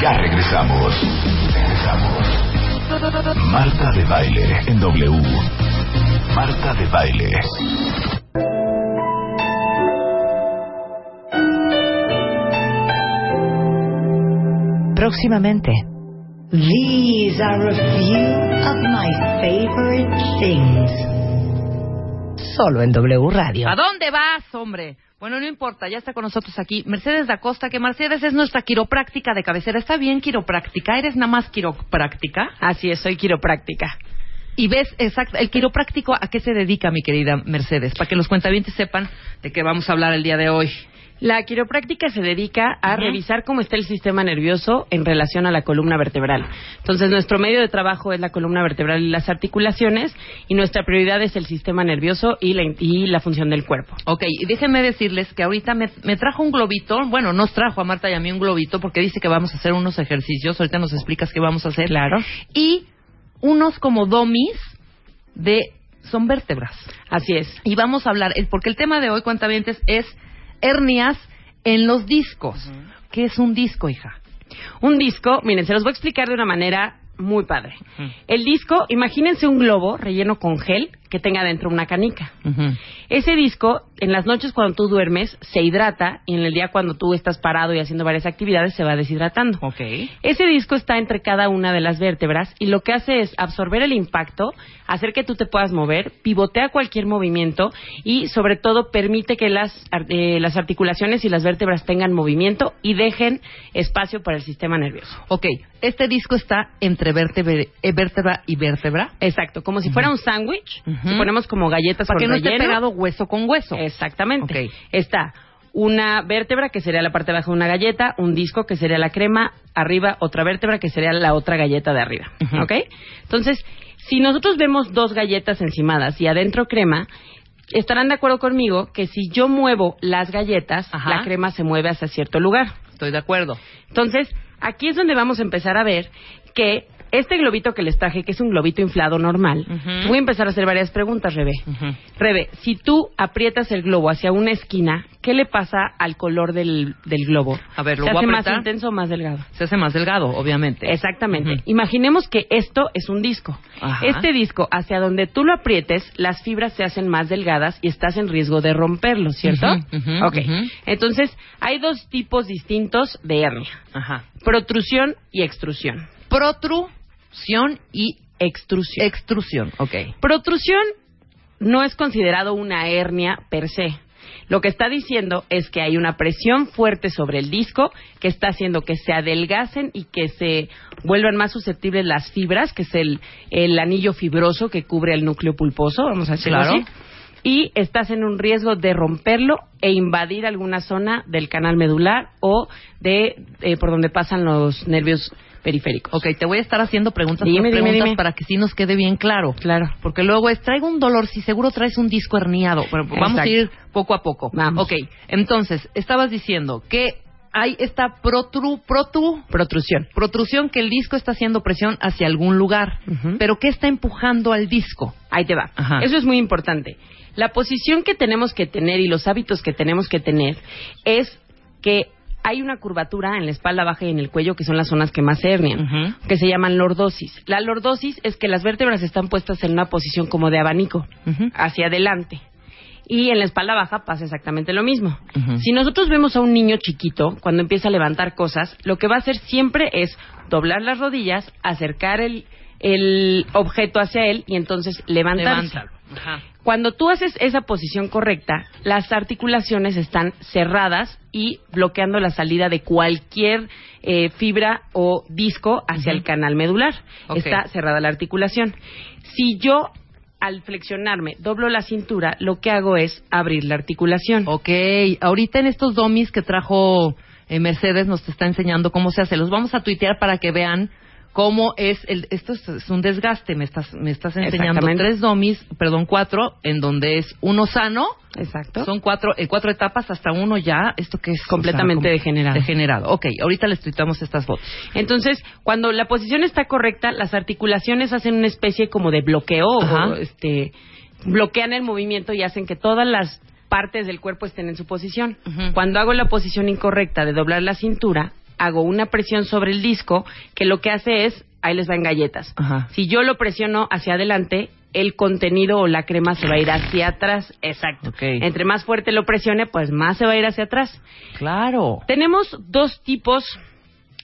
Ya regresamos. Regresamos. Marta de baile en W. Marta de baile. Próximamente. These are a few of my favorite things. Solo en W Radio. ¿A dónde vas, hombre? Bueno, no importa, ya está con nosotros aquí Mercedes da Costa, que Mercedes es nuestra quiropráctica de cabecera. ¿Está bien quiropráctica? ¿Eres nada más quiropráctica? Así es, soy quiropráctica. Y ves, exacto, el quiropráctico, ¿a qué se dedica, mi querida Mercedes? Para que los cuentavientes sepan de qué vamos a hablar el día de hoy. La quiropráctica se dedica a revisar cómo está el sistema nervioso en relación a la columna vertebral. Entonces, nuestro medio de trabajo es la columna vertebral y las articulaciones, y nuestra prioridad es el sistema nervioso y la, y la función del cuerpo. Ok, y déjenme decirles que ahorita me, me trajo un globito, bueno, nos trajo a Marta y a mí un globito porque dice que vamos a hacer unos ejercicios, ahorita nos explicas qué vamos a hacer. Claro. Y unos como domis de, son vértebras. Así es. Y vamos a hablar, porque el tema de hoy, cuentavientes, es hernias en los discos. ¿Qué es un disco, hija? Un disco, miren, se los voy a explicar de una manera muy padre. El disco, imagínense un globo relleno con gel que tenga dentro una canica. Ese disco, en las noches cuando tú duermes, se hidrata y en el día cuando tú estás parado y haciendo varias actividades, se va deshidratando. Ok. Ese disco está entre cada una de las vértebras y lo que hace es absorber el impacto, hacer que tú te puedas mover, pivotea cualquier movimiento y sobre todo permite que las, eh, las articulaciones y las vértebras tengan movimiento y dejen espacio para el sistema nervioso. Ok, este disco está entre vértebra, eh, vértebra y vértebra. Exacto, como si fuera un sándwich, si ponemos como galletas Para que no esté pegado hueso con hueso. Exactamente. Está una vértebra que sería la parte de abajo de una galleta, un disco que sería la crema, arriba otra vértebra que sería la otra galleta de arriba. Ujú. ¿Ok? Entonces, si nosotros vemos dos galletas encimadas y adentro crema, estarán de acuerdo conmigo que si yo muevo las galletas, Ajá. la crema se mueve hacia cierto lugar. Estoy de acuerdo. Entonces, aquí es donde vamos a empezar a ver que este globito que les traje, que es un globito inflado normal, voy a empezar a hacer varias preguntas, Rebe. Rebe, si tú aprietas el globo hacia una esquina, ¿qué le pasa al color del, del globo? A ver, lo ¿Se voy a hace más apretar. intenso o más delgado? Se hace más delgado, obviamente. Exactamente. Imaginemos que esto es un disco. Ajá. Este disco, hacia donde tú lo aprietes, las fibras se hacen más delgadas y estás en riesgo de romperlo, ¿cierto? Ok. Entonces, hay dos tipos distintos de hernia. Ajá. Protrusión y extrusión. Protrusión y Extrusión. extrusión. Ok. Protrusión no es considerado una hernia per se. Lo que está diciendo es que hay una presión fuerte sobre el disco que está haciendo que se adelgacen y que se vuelvan más susceptibles las fibras, que es el, el anillo fibroso que cubre el núcleo pulposo, vamos a decirlo Claro. así. Y estás en un riesgo de romperlo e invadir alguna zona del canal medular o de eh, por donde pasan los nervios periféricos. Ok, te voy a estar haciendo preguntas, Dime, dime, preguntas dime. para que sí nos quede bien claro. Claro. Porque luego es, traigo un dolor, si seguro traes un disco herniado. Bueno, pues vamos a ir poco a poco. Vamos. Ok, entonces, estabas diciendo que hay esta protru, protu, Protrusión. protrusión que el disco está haciendo presión hacia algún lugar. Pero ¿qué está empujando al disco? Ahí te va. Ajá. Eso es muy importante. La posición que tenemos que tener y los hábitos que tenemos que tener es que hay una curvatura en la espalda baja y en el cuello que son las zonas que más se hernian, que se llaman lordosis. La lordosis es que las vértebras están puestas en una posición como de abanico, hacia adelante. Y en la espalda baja pasa exactamente lo mismo. Si nosotros vemos a un niño chiquito cuando empieza a levantar cosas, lo que va a hacer siempre es doblar las rodillas, acercar el, el objeto hacia él y entonces levantarse. Ajá. Cuando tú haces esa posición correcta, las articulaciones están cerradas y bloqueando la salida de cualquier eh, fibra o disco hacia el canal medular. Está cerrada la articulación. Si yo al flexionarme doblo la cintura, lo que hago es abrir la articulación. Ok, ahorita en estos domis que trajo eh, Mercedes nos está enseñando cómo se hace. Los vamos a tuitear para que vean cómo es el esto es, un desgaste me estás me estás enseñando tres domis perdón cuatro en donde es uno sano Exacto. son cuatro eh, cuatro etapas hasta uno ya esto que es Completamente O sea, como- degenerado. degenerado ok ahorita les tuitamos estas fotos Entonces, cuando la posición está correcta, las articulaciones hacen una especie como de bloqueo, Ajá. o, este, bloquean el movimiento y hacen que todas las partes del cuerpo estén en su posición. Cuando hago la posición incorrecta de doblar la cintura, hago una presión sobre el disco que lo que hace es, ahí les va en galletas. Ajá. Si yo lo presiono hacia adelante, el contenido o la crema se va a ir hacia atrás. Exacto. Entre más fuerte lo presione, pues más se va a ir hacia atrás. claro Tenemos dos tipos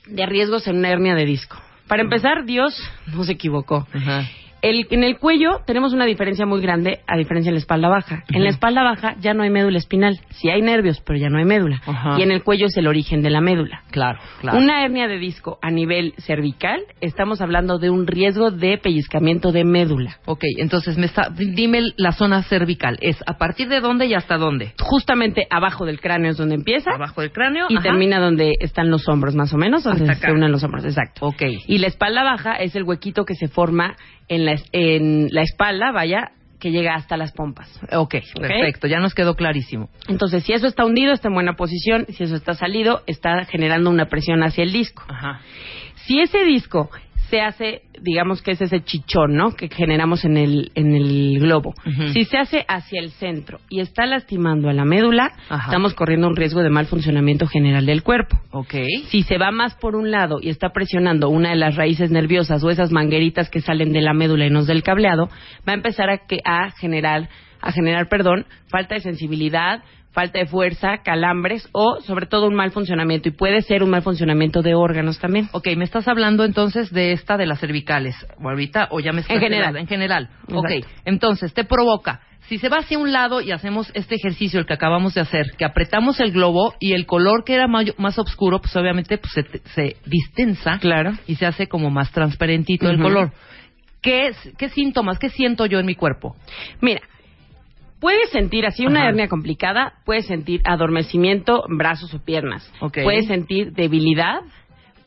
de riesgos en una hernia de disco. Para empezar, Dios no se equivocó. Ajá. El- en el cuello tenemos una diferencia muy grande a diferencia en la espalda baja. En la espalda baja ya no hay médula espinal. Sí hay nervios, pero ya no hay médula. Ajá. Y en el cuello es el origen de la médula. claro claro Una hernia de disco a nivel cervical, estamos hablando de un riesgo de pellizcamiento de médula. Ok, entonces me está, dime la zona cervical. ¿Es a partir de dónde y hasta dónde? Justamente abajo del cráneo es donde empieza Abajo del cráneo. y ajá. termina donde están los hombros, más o menos, donde se unen los hombros, exacto. Ok. Y la espalda baja es el huequito que se forma en la, en la espalda, vaya, que llega hasta las pompas. Ok, perfecto, ya nos quedó clarísimo. Entonces, si eso está hundido, está en buena posición. Si eso está salido, está generando una presión hacia el disco. Ajá. Si ese disco se hace, digamos que es ese chichón, ¿no? Que generamos en el, en el globo. Si se hace hacia el centro y está lastimando a la médula, Ajá. estamos corriendo un riesgo de mal funcionamiento general del cuerpo. Ok. Si se va más por un lado y está presionando una de las raíces nerviosas o esas mangueritas que salen de la médula y no del cableado, va a empezar a, que, a generar, a generar, perdón, falta de sensibilidad, falta de fuerza, calambres o sobre todo un mal funcionamiento y puede ser un mal funcionamiento de órganos también. Ok, me estás hablando entonces de esta de las cervicales. Ahorita, o ya me estás En general. En general. Ok, Exacto. entonces te provoca. Si se va hacia un lado y hacemos este ejercicio, el que acabamos de hacer, que apretamos el globo y el color que era mayo- más oscuro, pues obviamente pues, se, se distensa Claro. y se hace como más transparentito el color. ¿Qué, ¿Qué síntomas, qué siento yo en mi cuerpo? Mira, puedes sentir así una Ajá. hernia complicada, puedes sentir adormecimiento en brazos o piernas, Ok. puedes sentir debilidad,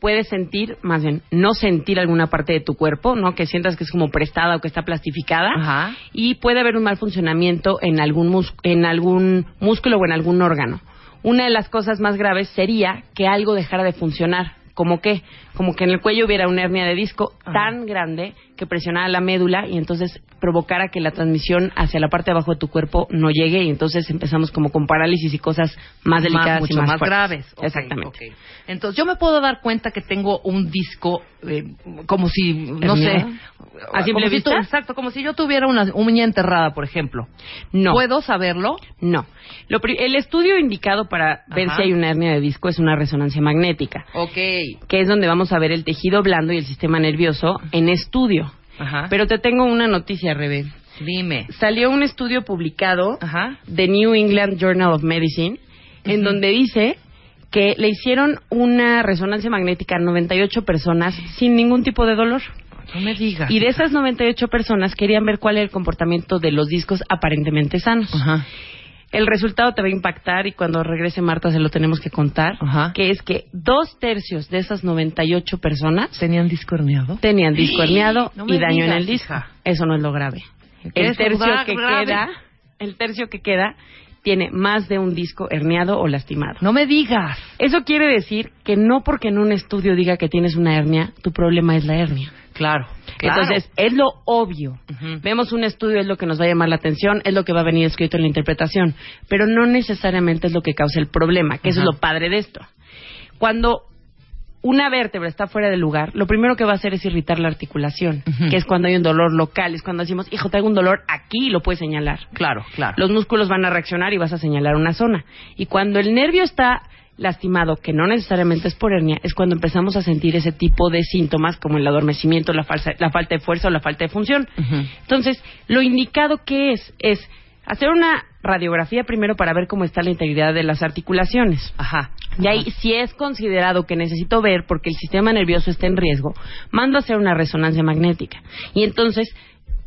puedes sentir, más bien, no sentir alguna parte de tu cuerpo, ¿no? Que sientas que es como prestada o que está plastificada. Ajá. Y puede haber un mal funcionamiento en algún, mus- en algún músculo o en algún órgano. Una de las cosas más graves sería que algo dejara de funcionar. ¿Como qué? Como que en el cuello hubiera una hernia de disco Ajá. tan grande que presionara la médula y entonces provocara que la transmisión hacia la parte de abajo de tu cuerpo no llegue y entonces empezamos como con parálisis y cosas más delicadas mucho y más, más, graves. Exactamente. Entonces, yo me puedo dar cuenta que tengo un disco eh, como si, no sé. ¿A simple como si vista? tu- exacto, como si yo tuviera una uña enterrada, por ejemplo. No. ¿Puedo saberlo? No. Lo el estudio indicado para ver si hay una hernia de disco es una resonancia magnética, Ok. que es donde vamos a ver el tejido blando y el sistema nervioso en estudio. Ajá. Pero te tengo una noticia, Rebe. Dime. Salió un estudio publicado Ajá. de New England Journal of Medicine, en donde dice que le hicieron una resonancia magnética a 98 personas sin ningún tipo de dolor. No me digas. Y de esas 98 personas querían ver cuál era el comportamiento de los discos aparentemente sanos. Ajá. El resultado te va a impactar y cuando regrese Marta se lo tenemos que contar, Ajá. que es que dos tercios de esas 98 personas ¿Tenían disco herniado? tenían disco herniado No y daño en el disco. hija. Eso no es lo grave. El tercio que grave. queda, el tercio que queda tiene más de un disco herniado o lastimado. No me digas. Eso quiere decir que no porque en un estudio diga que tienes una hernia, tu problema es la hernia. Claro. claro. Entonces, es lo obvio. Vemos un estudio, es lo que nos va a llamar la atención, es lo que va a venir escrito en la interpretación, pero no necesariamente es lo que causa el problema, que eso es lo padre de esto. Cuando una vértebra está fuera de lugar, lo primero que va a hacer es irritar la articulación, que es cuando hay un dolor local, es cuando decimos, hijo, traigo un dolor aquí y lo puedes señalar. Claro, claro. Los músculos van a reaccionar y vas a señalar una zona. Y cuando el nervio está lastimado, que no necesariamente es por hernia, es cuando empezamos a sentir ese tipo de síntomas como el adormecimiento, la, falsa- la falta de fuerza o la falta de función. Entonces, lo indicado que es es hacer una radiografía primero para ver cómo está la integridad de las articulaciones. Ajá. Y ahí, si es considerado que necesito ver porque el sistema nervioso está en riesgo, mando a hacer una resonancia magnética. Y entonces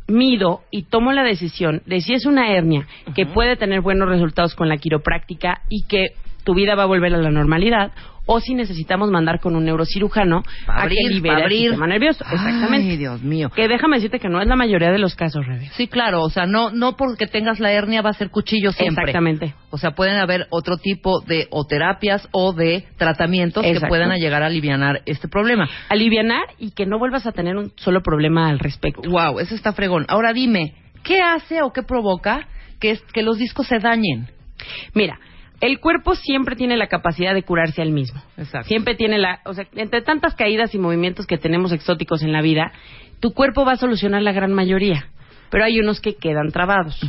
mido y tomo la decisión de si es una hernia que puede tener buenos resultados con la quiropráctica y que tu vida va a volver a la normalidad, o si necesitamos mandar con un neurocirujano Pa' a que abrir, libere pa' el abrir. sistema nervioso. Exactamente. Ay, Dios mío. Que déjame decirte que no es la mayoría de los casos, Rebe. Sí, claro, o sea, no no porque tengas la hernia va a ser cuchillo siempre. Exactamente. O sea, pueden haber otro tipo de o terapias o de tratamientos que puedan llegar a aliviar este problema. Alivianar y que no vuelvas a tener un solo problema al respecto. Wow, eso está fregón. Ahora dime, ¿qué hace o qué provoca que, es- que los discos se dañen? Mira, el cuerpo siempre tiene la capacidad de curarse al mismo. Exacto. Siempre tiene la, o sea, entre tantas caídas y movimientos que tenemos exóticos en la vida, tu cuerpo va a solucionar la gran mayoría, pero hay unos que quedan trabados.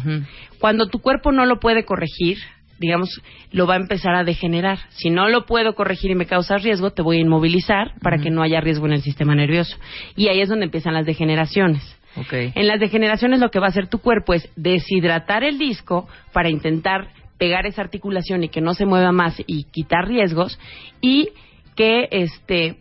Cuando tu cuerpo no lo puede corregir, digamos, lo va a empezar a degenerar. Si no lo puedo corregir y me causa riesgo, te voy a inmovilizar para que no haya riesgo en el sistema nervioso. Y ahí es donde empiezan las degeneraciones. Ok. En las degeneraciones lo que va a hacer tu cuerpo es deshidratar el disco para intentar pegar esa articulación y que no se mueva más y quitar riesgos y que este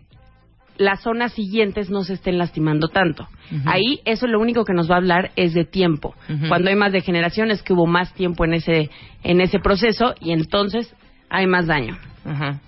las zonas siguientes no se estén lastimando tanto. Ahí eso lo único que nos va a hablar es de tiempo. Cuando hay más degeneración es que hubo más tiempo en ese en ese proceso y entonces hay más daño Ajá.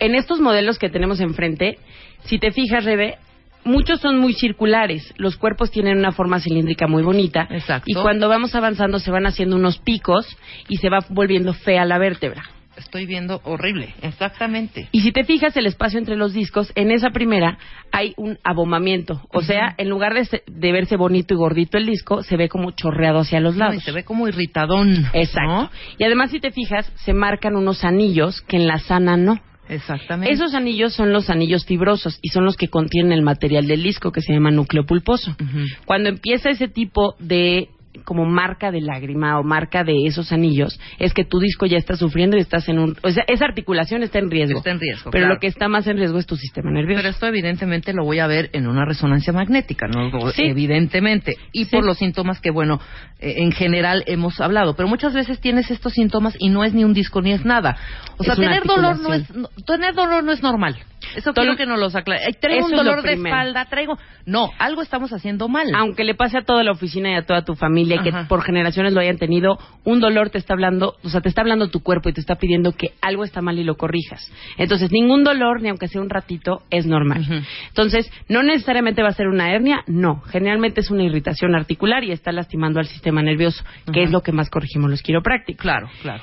en estos modelos que tenemos enfrente, si te fijas, Rebe, muchos son muy circulares. Los cuerpos tienen una forma cilíndrica muy bonita. Exacto. Y cuando vamos avanzando se van haciendo unos picos y se va volviendo fea la vértebra. Estoy viendo horrible, exactamente. Y si te fijas el espacio entre los discos, en esa primera hay un abomamiento. O sea, en lugar de, de verse bonito y gordito el disco, se ve como chorreado hacia los No, lados. y se ve como irritadón. Exacto. ¿no? Y además, si te fijas, se marcan unos anillos que en la sana no. Exactamente. Esos anillos son los anillos fibrosos y son los que contienen el material del disco que se llama núcleo pulposo. Cuando empieza ese tipo de como marca de lágrima o marca de esos anillos, es que tu disco ya está sufriendo y estás en un... O sea, esa articulación está en riesgo. Está en riesgo, Pero claro. lo que está más en riesgo es tu sistema nervioso. Pero esto evidentemente lo voy a ver en una resonancia magnética, ¿no? Sí. Evidentemente. Y Sí. por los síntomas que, bueno, eh, en general hemos hablado. Pero muchas veces tienes estos síntomas y no es ni un disco ni es nada. O sea, tener dolor no es, tener dolor no es normal. Eso Todo- quiero que nos lo aclare. Traigo un dolor de espalda, traigo... No, algo estamos haciendo mal. Aunque le pase a toda la oficina y a toda tu familia que Ajá. por generaciones lo hayan tenido, un dolor te está hablando, o sea, te está hablando tu cuerpo y te está pidiendo que algo está mal y lo corrijas. Entonces, ningún dolor, ni aunque sea un ratito, es normal. Entonces, no necesariamente va a ser una hernia, no. Generalmente es una irritación articular y está lastimando al sistema nervioso, que es lo que más corregimos los quiroprácticos. Claro, claro.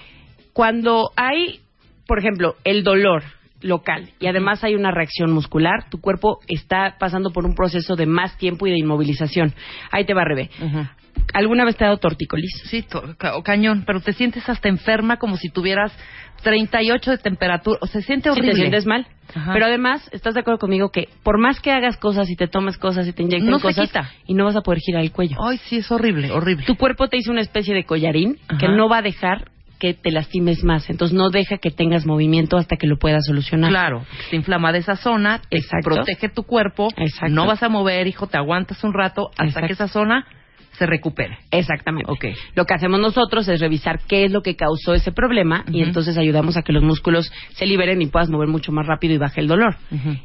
Cuando hay, por ejemplo, el dolor local y además hay una reacción muscular, tu cuerpo está pasando por un proceso de más tiempo y de inmovilización. Ahí te va, Rebe. Ujú. ¿Alguna vez te ha dado tortícolis? Sí, ca- cañón, pero te sientes hasta enferma como si tuvieras 38 de temperatura. O se siente Si horrible. te sientes mal. Ajá. Pero además, ¿estás de acuerdo conmigo que por más que hagas cosas y te tomes cosas y te inyecten No cosas y no vas a poder girar el cuello? Ay, sí, es horrible, horrible. Tu cuerpo te hizo una especie de collarín que no va a dejar que te lastimes más. Entonces no deja que tengas movimiento hasta que lo puedas solucionar. Claro, se inflama de esa zona, te Exacto. protege tu cuerpo, Exacto. no vas a mover, hijo, te aguantas un rato hasta Exacto. que esa zona se recupere. Exactamente. Ok. Lo que hacemos nosotros es revisar qué es lo que causó ese problema y entonces ayudamos a que los músculos se liberen y puedas mover mucho más rápido y baje el dolor.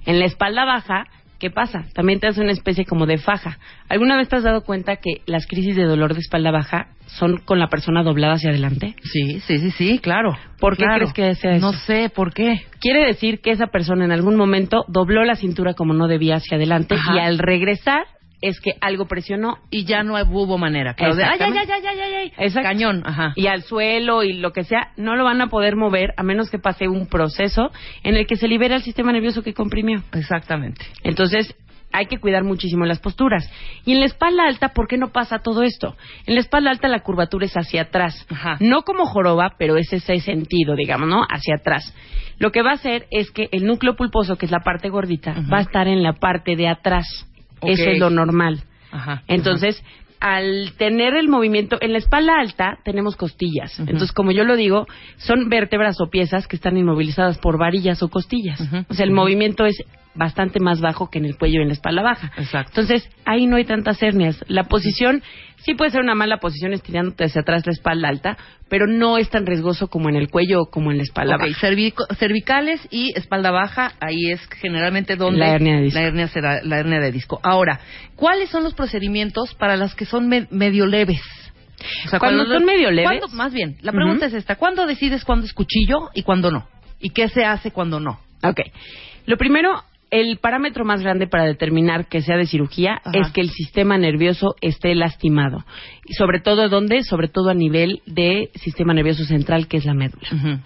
En la espalda baja, ¿qué pasa? También te hace una especie como de faja. ¿Alguna vez te has dado cuenta que las crisis de dolor de espalda baja son con la persona doblada hacia adelante? Sí, sí, sí, sí, claro. ¿Por qué crees que sea eso? No sé, ¿por qué? Quiere decir que esa persona en algún momento dobló la cintura como no debía hacia adelante Ajá. y al regresar es que algo presionó Y ya no hubo manera, claro. de, ay, ay, ay, ay, ay, ay, ay. Exacto. Cañón, ajá. y al suelo y lo que sea, no lo van a poder mover a menos que pase un proceso en el que se libera el sistema nervioso que comprimió. Exactamente. Entonces, hay que cuidar muchísimo las posturas. Y en la espalda alta, ¿por qué no pasa todo esto? En la espalda alta la curvatura es hacia atrás. Ajá. No como joroba, pero es ese sentido, digamos, ¿no? Hacia atrás. Lo que va a hacer es que el núcleo pulposo, que es la parte gordita, va a estar en la parte de atrás. Ok. Eso es lo normal. Ajá. Entonces, al tener el movimiento en la espalda alta tenemos costillas. Entonces, como yo lo digo, son vértebras o piezas que están inmovilizadas por varillas o costillas. O sea, el movimiento es bastante más bajo que en el cuello y en la espalda baja. Exacto. Entonces, ahí no hay tantas hernias. La posición sí puede ser una mala posición estirándote hacia atrás la espalda alta, pero no es tan riesgoso como en el cuello o como en la espalda baja. cervico- cervicales y espalda baja, ahí es generalmente donde La hernia de disco. la hernia será la hernia de disco. Ahora, ¿cuáles son los procedimientos para las que son me- medio leves? O sea, Cuando son medio leves- ¿cuándo- más bien, la pregunta es esta, ¿cuándo decides cuándo es cuchillo y cuándo no? ¿Y qué se hace cuando no? Ok. Lo primero, el parámetro más grande para determinar que sea de cirugía Ajá. es que el sistema nervioso esté lastimado. Y sobre todo, ¿dónde? Sobre todo a nivel de sistema nervioso central, que es la médula.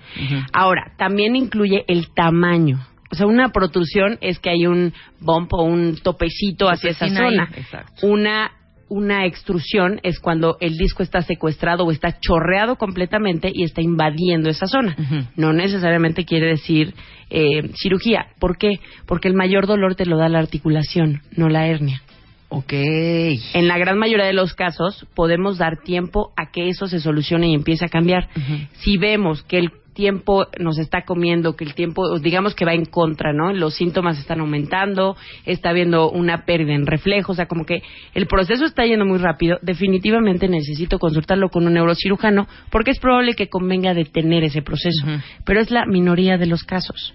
Ahora, también incluye el tamaño. O sea, una protrusión es que hay un bump o un topecito hacia esa zona. exacto. Una una extrusión es cuando el disco está secuestrado o está chorreado completamente y está invadiendo esa zona. No necesariamente quiere decir eh, cirugía. ¿Por qué? Porque el mayor dolor te lo da la articulación, no la hernia. Ok. En la gran mayoría de los casos podemos dar tiempo a que eso se solucione y empiece a cambiar. Si vemos que el tiempo nos está comiendo, que el tiempo, digamos que va en contra, ¿no? Los síntomas están aumentando, está habiendo una pérdida en reflejos, o sea, como que el proceso está yendo muy rápido, definitivamente necesito consultarlo con un neurocirujano porque es probable que convenga detener ese proceso, pero es la minoría de los casos.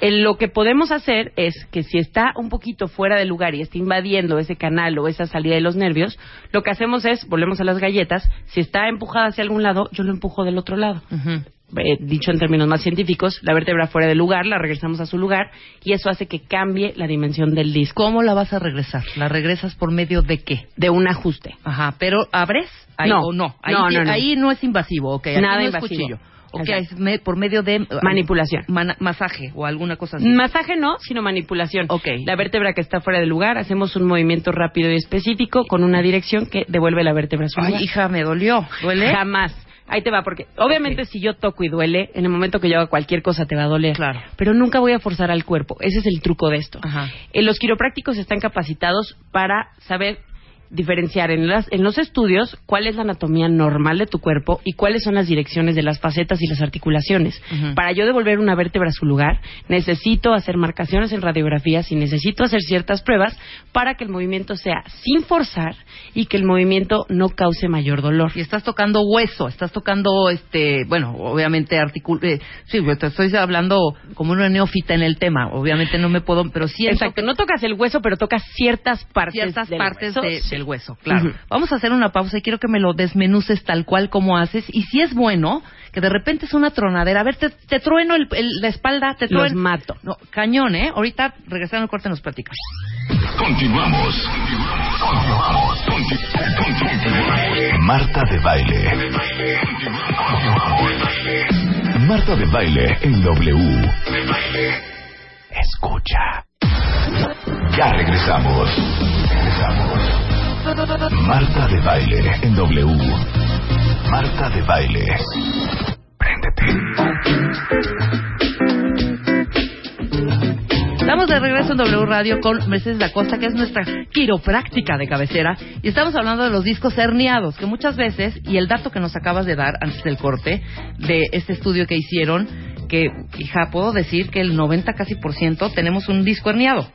El- lo que podemos hacer es que si está un poquito fuera de lugar y está invadiendo ese canal o esa salida de los nervios, lo que hacemos es, volvemos a las galletas, si está empujada hacia algún lado, yo lo empujo del otro lado. Ujú. Eh, dicho en términos más científicos, la vértebra fuera de lugar, la regresamos a su lugar y eso hace que cambie la dimensión del disco ¿Cómo la vas a regresar? ¿La regresas por medio de qué? de un ajuste. Ajá, pero ¿abres? Ahí, No. o no? Ahí, No, no, no. ahí no es invasivo, ok. Nada no es invasivo. cuchillo. Ok, es me- por medio de... uh, Manipulación. masaje o alguna cosa así. Masaje no, sino manipulación. Ok. La vértebra que está fuera de lugar, hacemos un movimiento rápido y específico con una dirección que devuelve la vértebra a su Ay, lugar. hija, me dolió. ¿Duele? Jamás. Ahí te va, porque obviamente si yo toco y duele, en el momento que yo haga cualquier cosa te va a doler. Claro. Pero nunca voy a forzar al cuerpo. Ese es el truco de esto. Ajá. Eh, los quiroprácticos están capacitados para saber diferenciar en, las- en los estudios cuál es la anatomía normal de tu cuerpo y cuáles son las direcciones de las facetas y las articulaciones. Para yo devolver una vértebra a su lugar, necesito hacer marcaciones en radiografías y necesito hacer ciertas pruebas para que el movimiento sea sin forzar y que el movimiento no cause mayor dolor. Y estás tocando hueso, estás tocando, este, bueno, obviamente articul... eh, sí, te estoy hablando como una neófita en el tema. Obviamente no me puedo, pero sí Exacto, no tocas el hueso, pero tocas ciertas partes ciertas del partes hueso. de- Sí. Del hueso, claro. Ujú. Vamos a hacer una pausa y quiero que me lo desmenuces tal cual como haces. Y si es bueno, que de repente es una tronadera. A ver, te, te trueno el- el- la espalda, te Los trueno. mato. No, cañón, ¿eh? Ahorita regresando al corte nos platicas. Continuamos. Continuamos. Conti- Continuamos. Marta de baile. Marta de baile en W. Escucha. Ya regresamos. Marta de baile en W. Marta de baile. Préndete. Estamos de regreso en W Radio con Mercedes da Costa, que es nuestra quiropráctica de cabecera, y estamos hablando de los discos herniados, que muchas veces, y el dato que nos acabas de dar antes del corte, de este estudio que hicieron, que, hija, puedo decir que el 90 casi por ciento tenemos un disco herniado.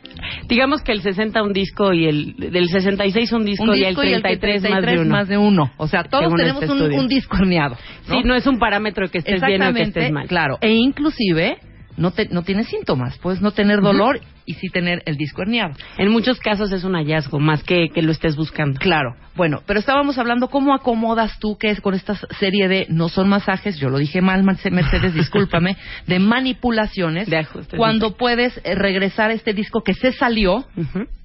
Digamos que el 60 un disco y el del 66 un disco, un y el disco 33, más de uno. más de uno. O sea, todos Según tenemos este un, disco herniado. Sí, no es un parámetro que estés bien o que estés mal. Claro. E inclusive no, te, no tienes síntomas. Puedes no tener dolor y sí tener el disco herniado. En muchos casos es un hallazgo, más que que lo estés buscando. Claro. Bueno, pero estábamos hablando cómo acomodas tú que es con esta serie de no son masajes, yo lo dije mal, Merce- Mercedes, discúlpame, de manipulaciones De ajustes. cuando puedes eh, regresar este disco que se salió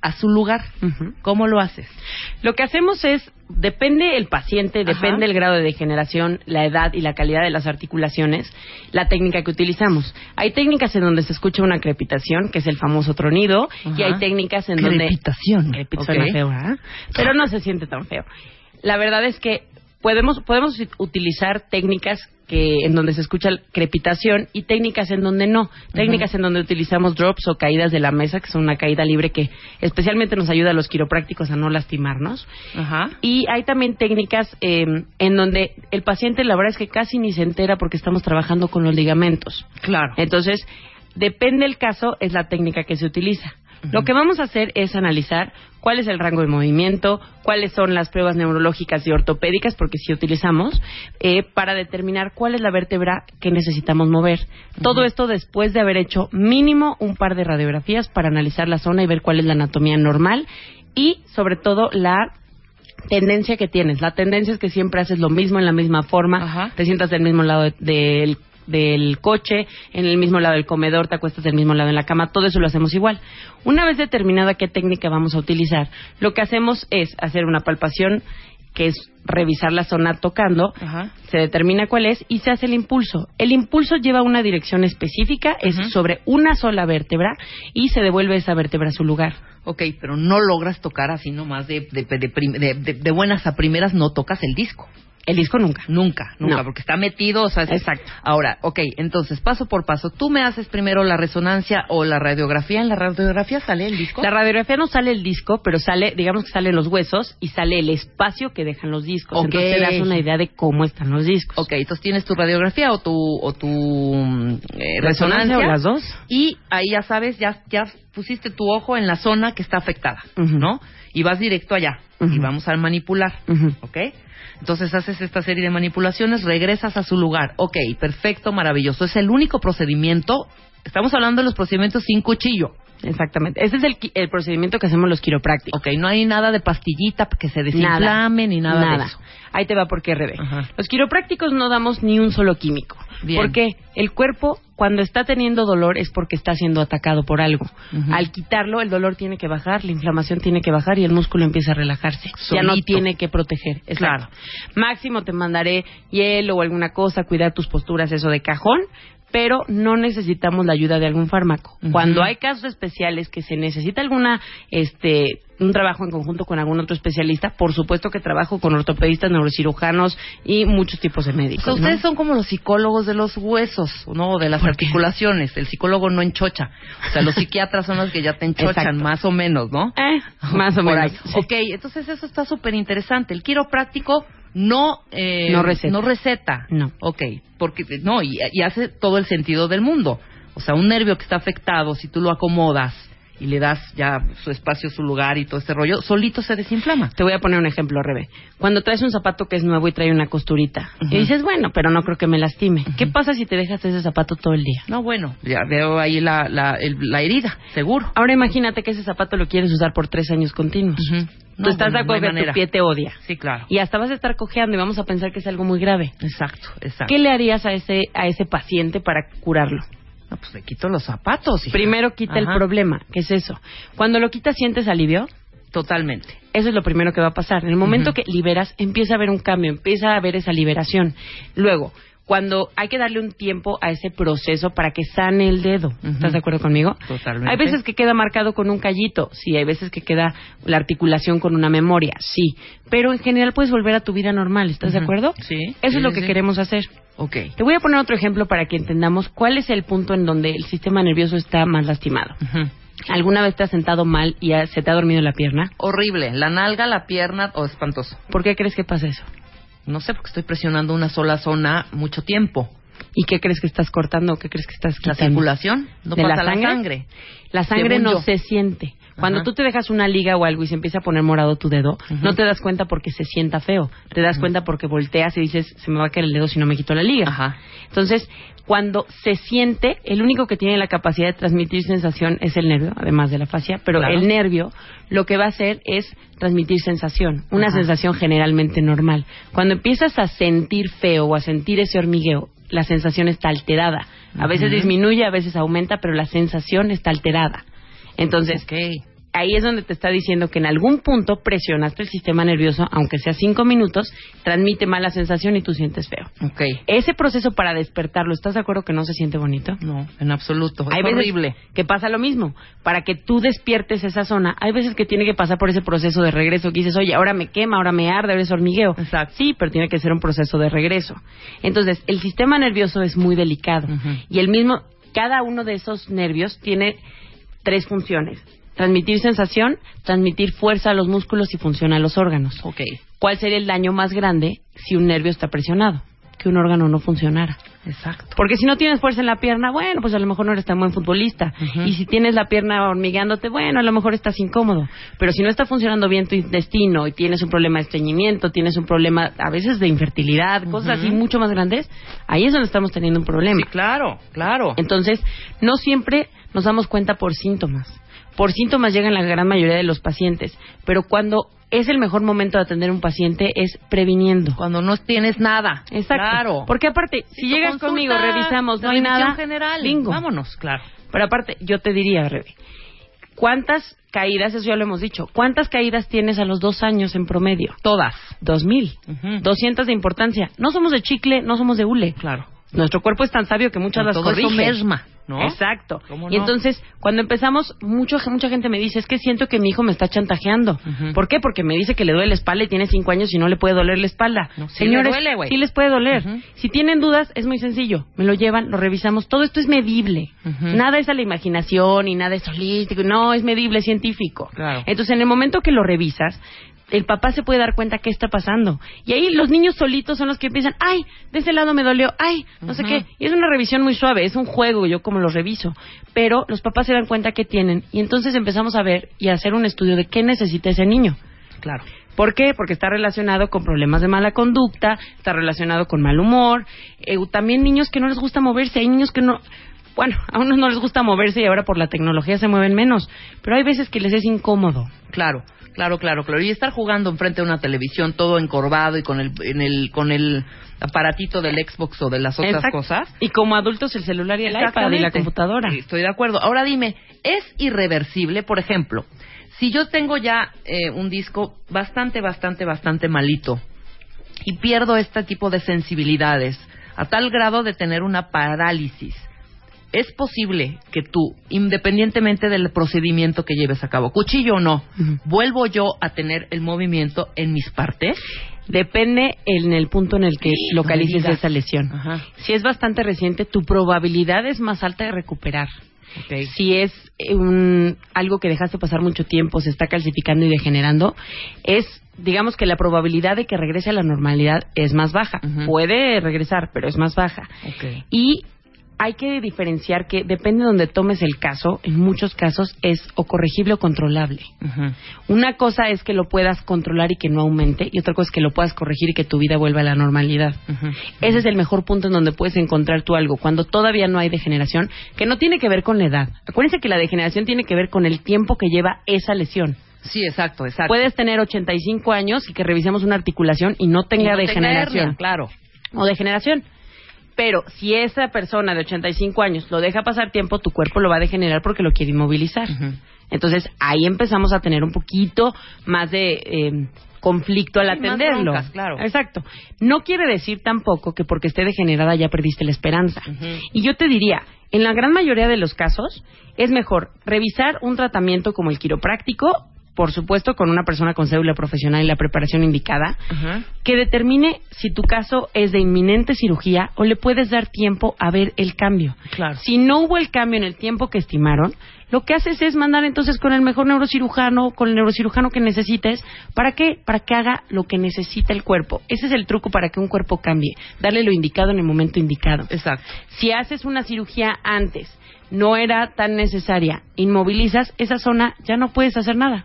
a su lugar. ¿Cómo lo haces? Lo que hacemos es, depende el paciente, Ajá. depende el grado de degeneración, la edad y la calidad de las articulaciones, la técnica que utilizamos. Hay técnicas en donde se escucha una crepitación, que es el famoso tronido, y hay técnicas en donde... Crepitación. Crepit- Ok. suena feo, ¿verdad? Pero no se siente tan feo. La verdad es que podemos, podemos ut- utilizar técnicas que en donde se escucha crepitación y técnicas en donde no. Técnicas en donde utilizamos drops o caídas de la mesa, que son una caída libre que especialmente nos ayuda a los quiroprácticos a no lastimarnos. Ajá. Y hay también técnicas eh, en donde el paciente la verdad es que casi ni se entera porque estamos trabajando con los ligamentos. Claro. Entonces, depende el caso, es la técnica que se utiliza. Lo que vamos a hacer es analizar cuál es el rango de movimiento, cuáles son las pruebas neurológicas y ortopédicas, porque sí utilizamos, eh, para determinar cuál es la vértebra que necesitamos mover. Todo esto después de haber hecho mínimo un par de radiografías para analizar la zona y ver cuál es la anatomía normal y, sobre todo, la tendencia que tienes. La tendencia es que siempre haces lo mismo en la misma forma, Ajá. te sientas del mismo lado de- del del coche, en el mismo lado del comedor, te acuestas del mismo lado en la cama, todo eso lo hacemos igual. Una vez determinada qué técnica vamos a utilizar, lo que hacemos es hacer una palpación que es revisar la zona tocando, Ajá. se determina cuál es y se hace el impulso. El impulso lleva una dirección específica, es sobre una sola vértebra y se devuelve esa vértebra a su lugar. Ok, pero no logras tocar así nomás de, de, de, prim- de- de- de buenas a primeras, no tocas el disco. El disco nunca. Nunca, nunca, No. porque está metido, o sea, es- Exacto. Ahora, ok, entonces, paso por paso, tú me haces primero la resonancia o la radiografía. ¿En la radiografía sale el disco? La radiografía no sale el disco, pero sale, digamos que salen los huesos y sale el espacio que dejan los discos. Ok. Entonces te das una idea de cómo están los discos. Ok, entonces tienes tu radiografía o tu, o tu mm, eh, ¿Resonancia resonancia. o las dos? Y ahí ya sabes, ya, ya pusiste tu ojo en la zona que está afectada. ¿no? Y vas directo allá. Y vamos a manipular. Ujú. ¿Ok? Entonces haces esta serie de manipulaciones, regresas a su lugar. Ok, perfecto, maravilloso. Es el único procedimiento. Estamos hablando de los procedimientos sin cuchillo. Exactamente. Ese es el, el procedimiento que hacemos los quiroprácticos. Ok, no hay nada de pastillita que se desinflame ni nada, de eso. Ahí te va por qué, Rebe. Ajá. Los quiroprácticos no damos ni un solo químico. Bien. Porque el cuerpo, cuando está teniendo dolor, es porque está siendo atacado por algo. Al quitarlo, el dolor tiene que bajar, la inflamación tiene que bajar y el músculo empieza a relajarse. Ya no Solito. tiene que proteger. Exacto. Claro. Máximo te mandaré hielo o alguna cosa, cuidar tus posturas, eso de cajón. Pero no necesitamos la ayuda de algún fármaco. Cuando hay casos especiales que se necesita alguna, este, un trabajo en conjunto con algún otro especialista, por supuesto que trabajo con ortopedistas, neurocirujanos y muchos tipos de médicos. O sea, ¿no? ustedes son como los psicólogos de los huesos, ¿no? O de las articulaciones. El psicólogo no enchocha. O sea, los psiquiatras son los que ya te enchochan, Exacto. más o menos, ¿no? Eh, más o Por menos. ahí. Sí. Ok, entonces eso está súper interesante. El quiropráctico no, eh, No receta. No receta. No. Ok, porque no, y, y hace todo el sentido del mundo. O sea, un nervio que está afectado, si tú lo acomodas y le das ya su espacio, su lugar y todo este rollo, solito se desinflama. Te voy a poner un ejemplo, Rebe. Cuando traes un zapato que es nuevo y trae una costurita, y dices, bueno, pero no creo que me lastime. ¿Qué pasa si te dejas ese zapato todo el día? No, bueno, ya veo ahí la, la, el- la herida, seguro. Ahora imagínate que ese zapato lo quieres usar por tres años continuos. Ujú. Tú No, estás bueno, de acuerdo no que tu pie te odia. Sí, claro. Y hasta vas a estar cojeando y vamos a pensar que es algo muy grave. Exacto, exacto. ¿Qué le harías a ese, a ese paciente para curarlo? No, pues le quito los zapatos. hija. Primero quita el problema, que es eso. Cuando lo quitas, ¿sientes alivio? Totalmente. Eso es lo primero que va a pasar. En el momento que liberas, empieza a haber un cambio, empieza a haber esa liberación. Luego, cuando hay que darle un tiempo a ese proceso para que sane el dedo. ¿Estás de acuerdo conmigo? Totalmente. Hay veces que queda marcado con un callito, sí, hay veces que queda la articulación con una memoria, sí, pero en general puedes volver a tu vida normal, ¿estás de acuerdo? Sí, Eso sí, es lo que sí. queremos hacer. Ok. Te voy a poner otro ejemplo para que entendamos cuál es el punto en donde el sistema nervioso está más lastimado. ¿Alguna vez te has sentado mal y se te ha dormido la pierna? Horrible. La nalga, la pierna, o espantoso. ¿Por qué crees que pasa eso? No sé, porque estoy presionando una sola zona mucho tiempo. ¿Y qué crees que estás cortando qué crees que estás La quitando? circulación, no ¿De pasa la sangre? la sangre. La no yo. se siente. Cuando Ajá. tú te dejas una liga o algo y se empieza a poner morado tu dedo, no te das cuenta porque se sienta feo. Te das cuenta porque volteas y dices, se me va a caer el dedo si no me quito la liga. Ajá. Entonces, cuando se siente, el único que tiene la capacidad de transmitir sensación es el nervio, además de la fascia, pero Claro. el nervio lo que va a hacer es transmitir sensación, una Ajá. sensación generalmente normal. Cuando empiezas a sentir feo o a sentir ese hormigueo, la sensación está alterada. A veces disminuye, a veces aumenta, pero la sensación está alterada. Entonces. Ahí es donde te está diciendo que en algún punto presionaste el sistema nervioso, aunque sea cinco minutos, transmite mala sensación y tú sientes feo. Ok. Ese proceso para despertarlo, ¿estás de acuerdo que no se siente bonito? No, en absoluto. Es Hay veces horrible. que pasa lo mismo. Para que tú despiertes esa zona, hay veces que tiene que pasar por ese proceso de regreso que dices, oye, ahora me quema, ahora me arde, ahora es hormigueo. Exacto. Sí, pero tiene que ser un proceso de regreso. Entonces, el sistema nervioso es muy delicado. Y el mismo, cada uno de esos nervios tiene tres funciones. Transmitir sensación, transmitir fuerza a los músculos y función a los órganos. Ok. ¿Cuál sería el daño más grande si un nervio está presionado? Que un órgano no funcionara. Exacto. Porque si no tienes fuerza en la pierna, bueno, pues a lo mejor no eres tan buen futbolista. Y si tienes la pierna hormigueándote, bueno, a lo mejor estás incómodo. Pero si no está funcionando bien tu intestino y tienes un problema de estreñimiento, tienes un problema a veces de infertilidad, cosas así mucho más grandes, ahí es donde estamos teniendo un problema. Sí, claro, claro. Entonces, no siempre nos damos cuenta por síntomas. Por síntomas llegan la gran mayoría de los pacientes, pero cuando es el mejor momento de atender a un paciente es previniendo. Cuando no tienes nada. Exacto. Claro. Porque aparte, si, llegas conmigo, revisamos, no hay nada, general. bingo. Vámonos, claro. Pero aparte, yo te diría, Rebe, ¿cuántas caídas, eso ya lo hemos dicho, cuántas caídas tienes a los dos años en promedio? Todas. Dos mil. Doscientas de importancia. No somos de chicle, no somos de hule. Claro. Nuestro cuerpo es tan sabio que muchas las Todo eso corrige. mesma, ¿no? Exacto. ¿Cómo Y entonces, cuando empezamos, mucho, mucha gente me dice, es que siento que mi hijo me está chantajeando. ¿Por qué? Porque me dice que le duele la espalda y tiene cinco años y no le puede doler la espalda. No, sí Señores, le duele, güey. sí les puede doler. Si tienen dudas, es muy sencillo. Me lo llevan, lo revisamos. Todo esto es medible. Nada es a la imaginación y nada es holístico. No, es medible, es científico. Claro. Entonces, en el momento que lo revisas, el papá se puede dar cuenta qué está pasando. Y ahí los niños solitos son los que empiezan, ay, de ese lado me dolió, ay, no sé qué. Y es una revisión muy suave, es un juego, yo como los reviso. Pero los papás se dan cuenta que tienen y entonces empezamos a ver y a hacer un estudio de qué necesita ese niño. Claro. ¿Por qué? Porque está relacionado con problemas de mala conducta, está relacionado con mal humor. eh, también niños que no les gusta moverse, hay niños que no... Bueno, a unos no les gusta moverse y ahora por la tecnología se mueven menos, pero hay veces que les es incómodo. Claro, claro, claro, claro. Y estar jugando enfrente de una televisión todo encorvado y con el, en el, con el aparatito del Xbox o de las otras Exacto. cosas. Y como adultos el celular y el iPad y la computadora. Sí, Estoy de acuerdo. Ahora dime, ¿es irreversible? Por ejemplo, si yo tengo ya eh, un disco bastante, bastante, bastante malito y pierdo este tipo de sensibilidades a tal grado de tener una parálisis, ¿es posible que tú, independientemente del procedimiento que lleves a cabo, cuchillo o no, vuelvo yo a tener el movimiento en mis partes? Depende en el punto en el que Sí, localices no esa lesión. Ajá. Si es bastante reciente, tu probabilidad es más alta de recuperar. Si es eh, un, algo que dejaste pasar mucho tiempo, se está calcificando y degenerando, es, digamos que la probabilidad de que regrese a la normalidad es más baja. Puede regresar, pero es más baja. Ok. Y hay que diferenciar que depende de donde tomes el caso, en muchos casos es o corregible o controlable. Una cosa es que lo puedas controlar y que no aumente, y otra cosa es que lo puedas corregir y que tu vida vuelva a la normalidad. Ese es el mejor punto en donde puedes encontrar tú algo, cuando todavía no hay degeneración, que no tiene que ver con la edad. Acuérdense que la degeneración tiene que ver con el tiempo que lleva esa lesión. Sí, exacto, exacto. Puedes tener 85 años y que revisemos una articulación y no tenga Y no tenga degeneración. claro. O degeneración. Pero si esa persona de 85 años lo deja pasar tiempo, tu cuerpo lo va a degenerar porque lo quiere inmovilizar. Entonces ahí empezamos a tener un poquito más de eh, conflicto al Sí, más atenderlo. broncas, claro. Exacto. No quiere decir tampoco que porque esté degenerada ya perdiste la esperanza. Y yo te diría, en la gran mayoría de los casos es mejor revisar un tratamiento como el quiropráctico, por supuesto con una persona con cédula profesional y la preparación indicada, que determine si tu caso es de inminente cirugía o le puedes dar tiempo a ver el cambio. Claro. Si no hubo el cambio en el tiempo que estimaron, lo que haces es mandar entonces con el mejor neurocirujano, con el neurocirujano que necesites. ¿Para qué? Para que haga lo que necesita el cuerpo. Ese es el truco para que un cuerpo cambie. Darle lo indicado en el momento indicado. Exacto. Si haces una cirugía antes, no era tan necesaria, inmovilizas esa zona, ya no puedes hacer nada.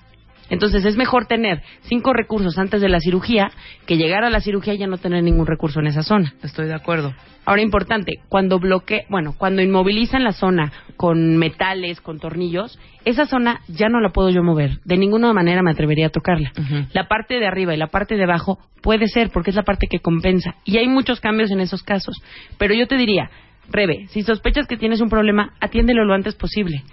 Entonces es mejor tener cinco recursos antes de la cirugía que llegar a la cirugía y ya no tener ningún recurso en esa zona. Estoy de acuerdo. Ahora importante, cuando bloque, bueno, cuando inmovilizan la zona con metales, con tornillos, esa zona ya no la puedo yo mover. De ninguna manera me atrevería a tocarla. La parte de arriba y la parte de abajo puede ser porque es la parte que compensa. Y hay muchos cambios en esos casos. Pero yo te diría, Rebe, si sospechas que tienes un problema, atiéndelo lo antes posible.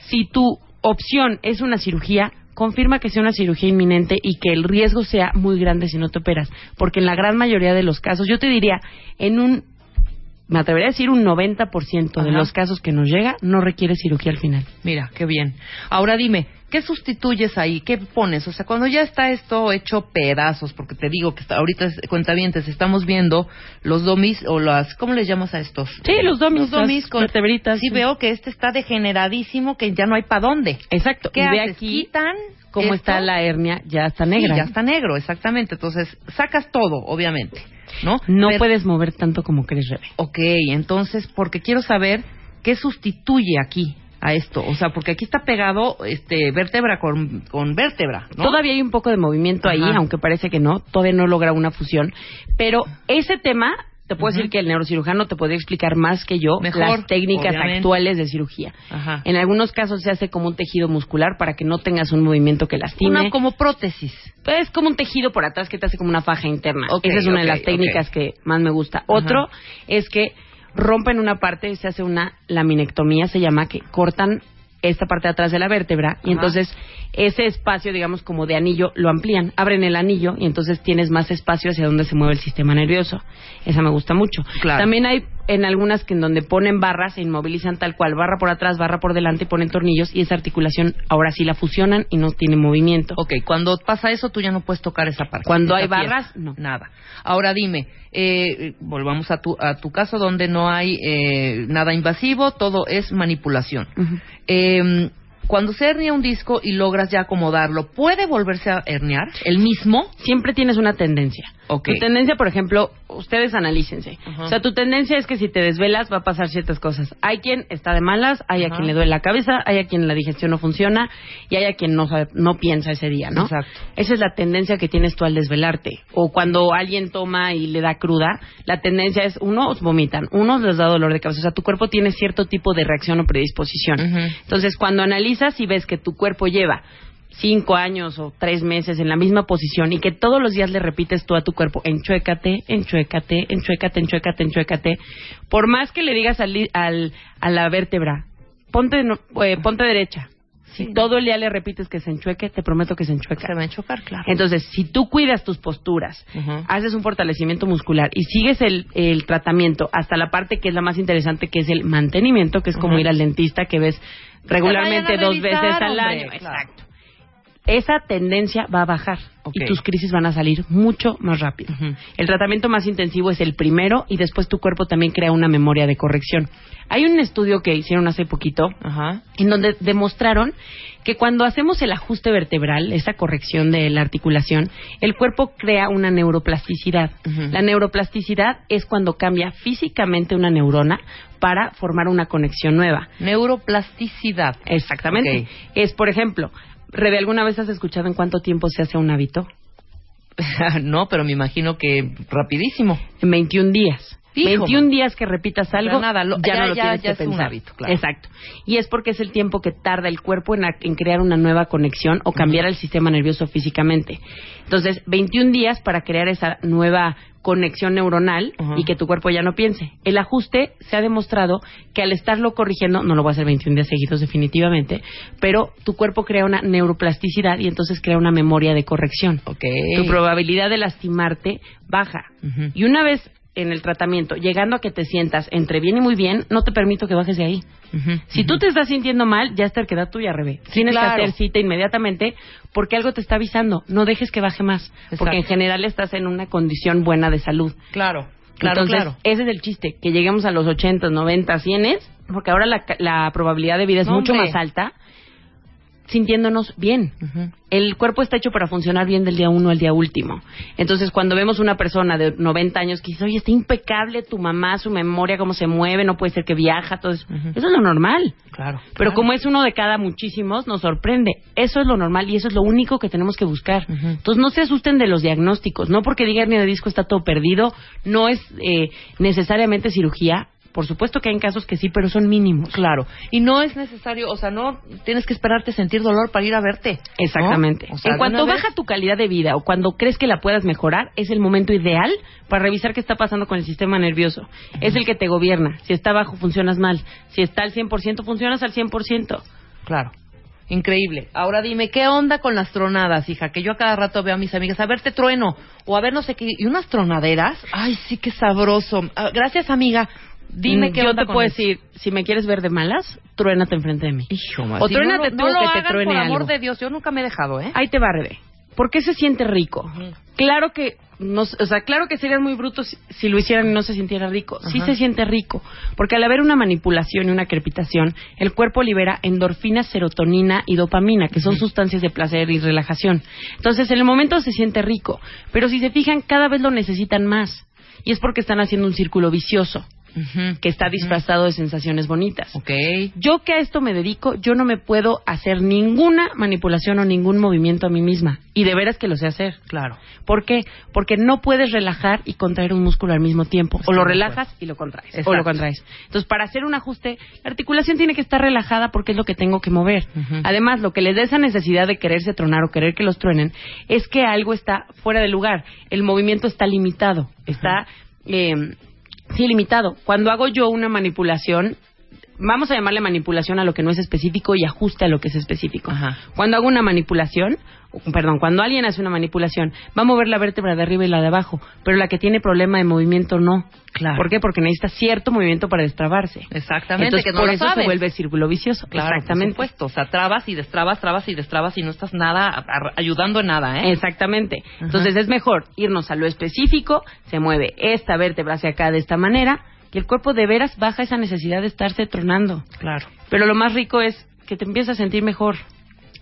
Si tu opción es una cirugía, confirma que sea una cirugía inminente y que el riesgo sea muy grande si no te operas. Porque en la gran mayoría de los casos, yo te diría, en un, me atrevería a decir un 90% de Ajá. los casos que nos llega, no requiere cirugía al final. Mira, qué bien. Ahora dime, ¿qué sustituyes ahí? ¿Qué pones? O sea, cuando ya está esto hecho pedazos, porque te digo que está, ahorita, es- cuentavientes, estamos viendo los domis o las, ¿cómo les llamas a estos? Sí, los domis, Los domis con vertebritas, Sí, sí. veo que este está degeneradísimo, que ya no hay para dónde. Exacto. ¿Qué y ve haces? aquí Quitan cómo esto. está la hernia, ya está negra. Sí, ya está negro, exactamente. Entonces, sacas todo, obviamente, ¿no? No Pero- puedes mover tanto como crees, Rebe. Ok, entonces, porque quiero saber qué sustituye aquí a esto. O sea, porque aquí está pegado este vértebra con, con vértebra, ¿no? Todavía hay un poco de movimiento ahí, aunque parece que no, todavía no logra una fusión. Pero ese tema te puedo decir que el neurocirujano te podría explicar más que yo Mejor, las técnicas obviamente. actuales de cirugía. Ajá. En algunos casos se hace como un tejido muscular para que no tengas un movimiento que lastime. Una como prótesis. Pues es como un tejido por atrás que te hace como una faja interna. Esa es una de las técnicas que más me gusta. Otro es que rompen una parte, se hace una laminectomía, se llama, que cortan esta parte de atrás de la vértebra y entonces ese espacio, digamos, como de anillo, lo amplían, abren el anillo y entonces tienes más espacio hacia donde se mueve el sistema nervioso. Esa me gusta mucho. Claro. También hay en algunas que en donde ponen barras, se inmovilizan tal cual, barra por atrás, barra por delante, ponen tornillos y esa articulación ahora sí la fusionan y no tiene movimiento. Ok, cuando pasa eso tú ya no puedes tocar esa parte. Cuando hay barras, no. Nada. Ahora dime, eh, volvamos a tu, a tu caso donde no hay eh, nada invasivo, todo es manipulación. Eh, cuando se hernia un disco y logras ya acomodarlo, ¿puede volverse a herniar el mismo? siempre tienes una tendencia. Tu tendencia, por ejemplo, ustedes analícense. O sea, tu tendencia es que si te desvelas va a pasar ciertas cosas. Hay quien está de malas, hay a quien le duele la cabeza, hay a quien la digestión no funciona y hay a quien no sabe- no piensa ese día, ¿no? Exacto. Esa es la tendencia que tienes tú al desvelarte. O cuando alguien toma y le da cruda, la tendencia es, unos vomitan, unos les da dolor de cabeza. O sea, tu cuerpo tiene cierto tipo de reacción o predisposición. Entonces, cuando analizas y ves que tu cuerpo lleva cinco años o tres meses en la misma posición y que todos los días le repites tú a tu cuerpo, enchuécate, enchuécate, enchuécate, enchuécate, enchuécate, por más que le digas al, al- a la vértebra, ponte, no- eh, ponte derecha. Si todo el día le repites que se enchueque, te prometo que se enchueca. Se va a enchocar, claro. Entonces, si tú cuidas tus posturas, haces un fortalecimiento muscular y sigues el, el tratamiento hasta la parte que es la más interesante, que es el mantenimiento, que es como ir al dentista que ves regularmente dos veces al hombre, año. claro. Exacto. Esa tendencia va a bajar y tus crisis van a salir mucho más rápido. El tratamiento más intensivo es el primero y después tu cuerpo también crea una memoria de corrección. Hay un estudio que hicieron hace poquito en donde demostraron que cuando hacemos el ajuste vertebral, esa corrección de la articulación, el cuerpo crea una neuroplasticidad. La neuroplasticidad es cuando cambia físicamente una neurona para formar una conexión nueva. Neuroplasticidad. Exactamente. Es, por ejemplo, Rebe, ¿alguna vez has escuchado en cuánto tiempo se hace un hábito? no, pero me imagino que rapidísimo. En 21 días. Hijo, 21 man. días que repitas algo, sea, nada, lo- ya, ya- no lo ya- tienes ya que es un pensar. hábito, claro. Exacto. Y es porque es el tiempo que tarda el cuerpo en, a- en crear una nueva conexión o cambiar el sistema nervioso físicamente. Entonces, 21 días para crear esa nueva conexión neuronal y que tu cuerpo ya no piense. El ajuste se ha demostrado que al estarlo corrigiendo, no lo voy a hacer 21 días seguidos definitivamente, pero tu cuerpo crea una neuroplasticidad y entonces crea una memoria de corrección. Ok. Tu probabilidad de lastimarte baja. Y una vez en el tratamiento, llegando a que te sientas entre bien y muy bien, no te permito que bajes de ahí. Si tú ujú. te estás sintiendo mal, ya es terquedad tuya, Rebe. Tienes claro. que hacer cita inmediatamente porque algo te está avisando. No dejes que baje más. Exacto. Porque en general estás en una condición buena de salud. Claro, claro, Entonces, claro. ese es el chiste, que lleguemos a los 80, 90, 100, porque ahora la, la probabilidad de vida es No, mucho hombre. más alta sintiéndonos bien. El cuerpo está hecho para funcionar bien del día uno al día último. Entonces, cuando vemos una persona de 90 años que dice, oye, está impecable tu mamá, su memoria, cómo se mueve, no puede ser que viaja, todo eso. Eso es lo normal. Claro. Pero claro. como es uno de cada muchísimos, nos sorprende. Eso es lo normal y eso es lo único que tenemos que buscar. Entonces, no se asusten de los diagnósticos. No porque diga hernia de disco está todo perdido, no es eh, necesariamente cirugía. Por supuesto que hay casos que sí, pero son mínimos. Claro. Y no es necesario, o sea, no tienes que esperarte sentir dolor para ir a verte. ¿no? Exactamente. O sea, en cuanto vez- baja tu calidad de vida o cuando crees que la puedas mejorar, es el momento ideal para revisar qué está pasando con el sistema nervioso. Es el que te gobierna. Si está bajo, funcionas mal. Si está al 100%, funcionas al 100%. Claro. Increíble. Ahora dime, ¿qué onda con las tronadas, hija? Que yo a cada rato veo a mis amigas, a ver, te trueno, o a ver, no sé qué, y unas tronaderas. Ay, sí, qué sabroso. Ah, gracias, amiga. Dime Mm, qué Yo onda te con puedo eso. decir, si me quieres ver de malas, truénate enfrente de mí. Hijo, O sí, truénate no, tú no lo que te truene por amor de Dios, yo nunca me he dejado, ¿eh? Ahí te va, Rebe. ¿Por qué se siente rico? Claro que, no, o sea, claro que serían muy brutos si, si lo hicieran y no se sintiera rico. Sí se siente rico, porque al haber una manipulación y una crepitación, el cuerpo libera endorfina, serotonina y dopamina, que son sustancias de placer y relajación. Entonces, en el momento se siente rico, pero si se fijan, cada vez lo necesitan más. Y es porque están haciendo un círculo vicioso. Que está disfrazado de sensaciones bonitas. Ok. Yo que a esto me dedico, yo no me puedo hacer ninguna manipulación o ningún movimiento a mí misma. Y de veras que lo sé hacer. Claro. ¿Por qué? Porque no puedes relajar y contraer un músculo al mismo tiempo. O lo relajas y lo contraes. O lo contraes. Entonces, para hacer un ajuste, la articulación tiene que estar relajada porque es lo que tengo que mover. Además, lo que les da esa necesidad de quererse tronar o querer que los truenen es que algo está fuera de lugar. El movimiento está limitado. Está, eh, sí, limitado. Cuando hago yo una manipulación, vamos a llamarle manipulación a lo que no es específico y ajuste a lo que es específico. Ajá. Cuando hago una manipulación, perdón, cuando alguien hace una manipulación, va a mover la vértebra de arriba y la de abajo, pero la que tiene problema de movimiento no. Claro. ¿Por qué? Porque necesita cierto movimiento para destrabarse. Exactamente, Entonces, que no por lo eso sabes. se vuelve círculo vicioso. Claro, Exactamente. Por supuesto. O sea, trabas y destrabas, trabas y destrabas y no estás nada ayudando en nada, ¿eh? Exactamente. Entonces es mejor irnos a lo específico, se mueve esta vértebra hacia acá de esta manera, y el cuerpo de veras baja esa necesidad de estarse tronando. Claro. Pero lo más rico es que te empiezas a sentir mejor.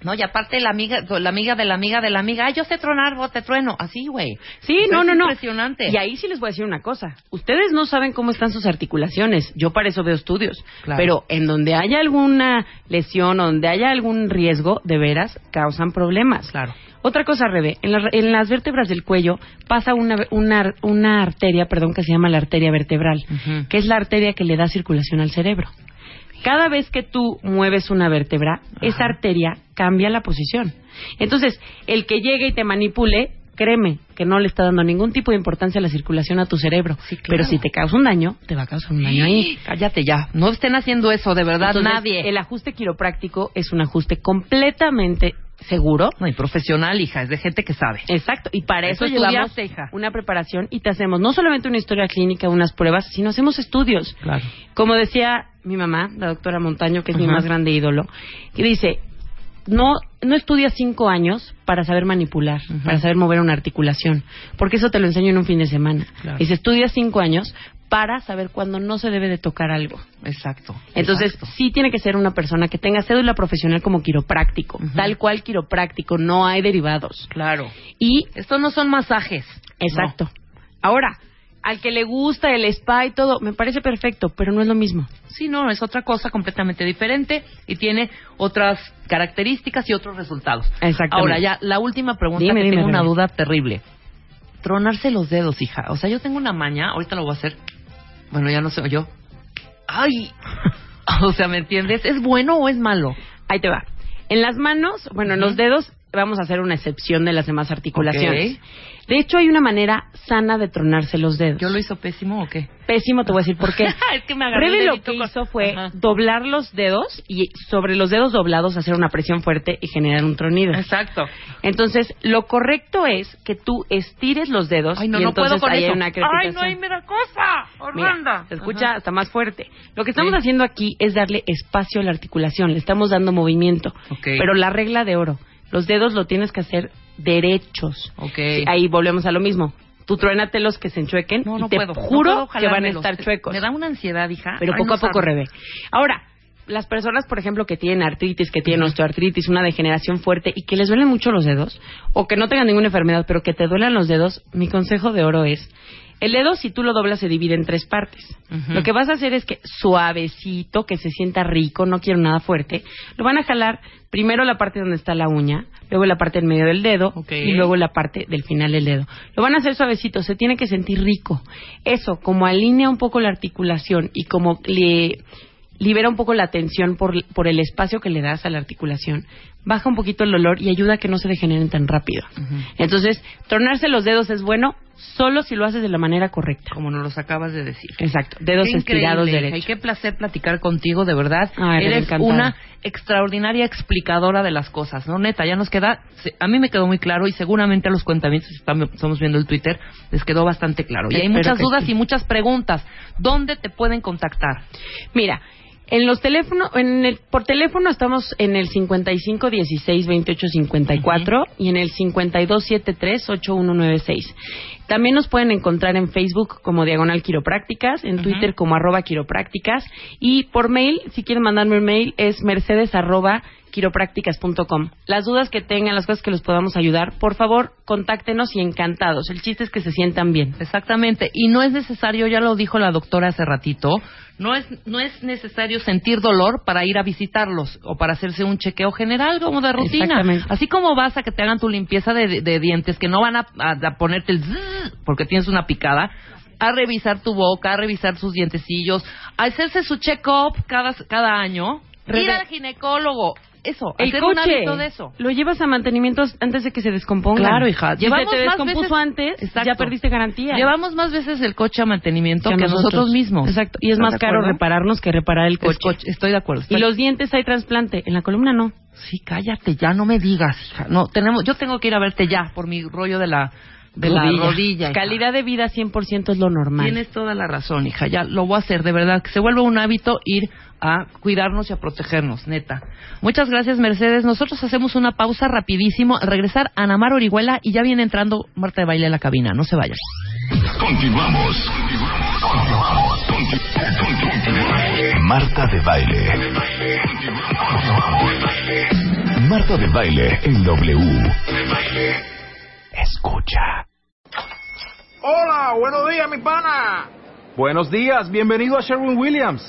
No, y aparte la amiga, la amiga de la amiga de la amiga, ay, yo sé tronar, vos te trueno. Así, güey. Sí, no, es no, no. impresionante. Y ahí sí les voy a decir una cosa. Ustedes no saben cómo están sus articulaciones. Yo para eso veo estudios. Claro. Pero en donde haya alguna lesión o donde haya algún riesgo, de veras, causan problemas. Claro. Otra cosa, Rebe, en, la- en las vértebras del cuello pasa una, una, una arteria, perdón, que se llama la arteria vertebral, que es la arteria que le da circulación al cerebro. Cada vez que tú mueves una vértebra, esa arteria cambia la posición. Entonces, el que llegue y te manipule, créeme que no le está dando ningún tipo de importancia a la circulación a tu cerebro. Sí, claro. Pero si te causa un daño, te va a causar un daño ahí. Cállate ya. No estén haciendo eso, de verdad, Entonces, nadie. El ajuste quiropráctico es un ajuste completamente seguro, No, y profesional, hija, es de gente que sabe. Exacto, y para eso, Eso llevamos hija. una preparación y te hacemos no solamente una historia clínica, unas pruebas, sino hacemos estudios. Claro. Como decía mi mamá, la doctora Montaño, que es mi más grande ídolo, que dice, no, no estudias cinco años para saber manipular, para saber mover una articulación, porque eso te lo enseño en un fin de semana. Claro. Dice, estudias cinco años para saber cuándo no se debe de tocar algo. Exacto. Entonces, Exacto. sí tiene que ser una persona que tenga cédula profesional como quiropráctico, tal cual quiropráctico, no hay derivados. Claro. Y Esto no son masajes. Exacto. Ahora, al que le gusta el spa y todo, me parece perfecto, pero no es lo mismo. Sí, no, es otra cosa completamente diferente y tiene otras características y otros resultados. Exactamente. Ahora ya, la última pregunta, Dime, que dime, tengo una duda terrible. Tronarse los dedos, hija. O sea, yo tengo una maña, ahorita lo voy a hacer. Bueno, ya no sé, yo. ¡Ay! o sea, ¿me entiendes? ¿Es bueno o es malo? Ahí te va. En las manos, bueno, en los dedos vamos a hacer una excepción de las demás articulaciones. Ok. De hecho, hay una manera sana de tronarse los dedos. ¿Yo lo hizo pésimo o qué? Pésimo, te voy a decir por qué. es que me Rebe lo que hizo fue Ajá. doblar los dedos y sobre los dedos doblados hacer una presión fuerte y generar un tronido. Exacto. Entonces, lo correcto es que tú estires los dedos Ay, no, y no entonces puedo con hay eso. una Ay, no, ahí me da cosa. Orlando. se escucha Ajá. hasta más fuerte. Lo que estamos Sí. haciendo aquí es darle espacio a la articulación, le estamos dando movimiento. Ok. Pero la regla de oro, los dedos lo tienes que hacer derechos. Ok. Sí, ahí volvemos a lo mismo. Tú truénatelos que se enchuequen No, y no te puedo. no juro puedo que van a estar chuecos. Me da una ansiedad, hija. Pero Ay, poco a poco rebe. Ahora, las personas, por ejemplo, que tienen artritis, que tienen osteoartritis, una degeneración fuerte y que les duelen mucho los dedos, o que no tengan ninguna enfermedad, pero que te duelan los dedos, mi consejo de oro es, el dedo, si tú lo doblas, se divide en tres partes. Lo que vas a hacer es que suavecito, que se sienta rico, no quiero nada fuerte, lo van a jalar primero la parte donde está la uña, luego la parte en medio del dedo y luego la parte del final del dedo. Lo van a hacer suavecito, se tiene que sentir rico. Eso, como alinea un poco la articulación y como le libera un poco la tensión por, por el espacio que le das a la articulación, baja un poquito el dolor y ayuda a que no se degeneren tan rápido. Entonces, tronarse los dedos es bueno solo si lo haces de la manera correcta. Como nos los acabas de decir. Exacto, dedos Qué estirados derechos. Y qué placer platicar contigo, de verdad. Ay, Eres una extraordinaria explicadora de las cosas, ¿no? Neta, ya nos queda, a mí me quedó muy claro y seguramente a los cuentamientos, estamos estamos viendo el Twitter, les quedó bastante claro. Y hay Espero muchas dudas sí. y muchas preguntas. ¿Dónde te pueden contactar? Mira, en los teléfonos, en el, por teléfono estamos en el 55 16 28 54 y en el 52 73 8196. También nos pueden encontrar en Facebook como Diagonal Quiroprácticas, en Twitter como arroba quiroprácticas y por mail, si quieren mandarme un mail, es mercedes arroba quiroprácticas.com. Las dudas que tengan, las cosas que los podamos ayudar, por favor, contáctenos y encantados. El chiste es que se sientan bien. Exactamente. Y no es necesario, ya lo dijo la doctora hace ratito, no es, no es necesario sentir dolor para ir a visitarlos o para hacerse un chequeo general como de rutina. Exactamente. Así como vas a que te hagan tu limpieza de, de- de dientes, que no van a, a- a ponerte el zzzz porque tienes una picada, a revisar tu boca, a revisar sus dientecillos, a hacerse su check-up cada, cada año, Rebe- ir al ginecólogo. Eso, El hacer un coche, hábito de eso. lo llevas a mantenimiento antes de que se descomponga. Claro, hija. Si Llevamos se te más descompuso veces- antes, Exacto. ya perdiste garantía. Llevamos más veces el coche a mantenimiento que, nosotros. mismos. Exacto. Y es ¿Estás más caro repararnos que reparar el coche. coche, Estoy de acuerdo. Y los dientes hay trasplante. En la columna no. Sí, cállate, ya no me digas, hija. No, tenemos, yo tengo que ir a verte ya por mi rollo de la, de la rodilla. hija. Calidad de vida 100% es lo normal. Tienes toda la razón, hija. Ya lo voy a hacer, de verdad. Que se vuelva un hábito ir a cuidarnos y a protegernos, neta. Muchas gracias, Mercedes. Nosotros hacemos una pausa rapidísimo. Al regresar, Anamar Orihuela y ya viene entrando Marta de Baile a la cabina. No se vayan. Continuamos. Continuamos. Conti- conti- Marta de baile. Marta de baile en W. Escucha. Hola, buenos días, mi pana. Buenos días, bienvenido a Sherwin Williams.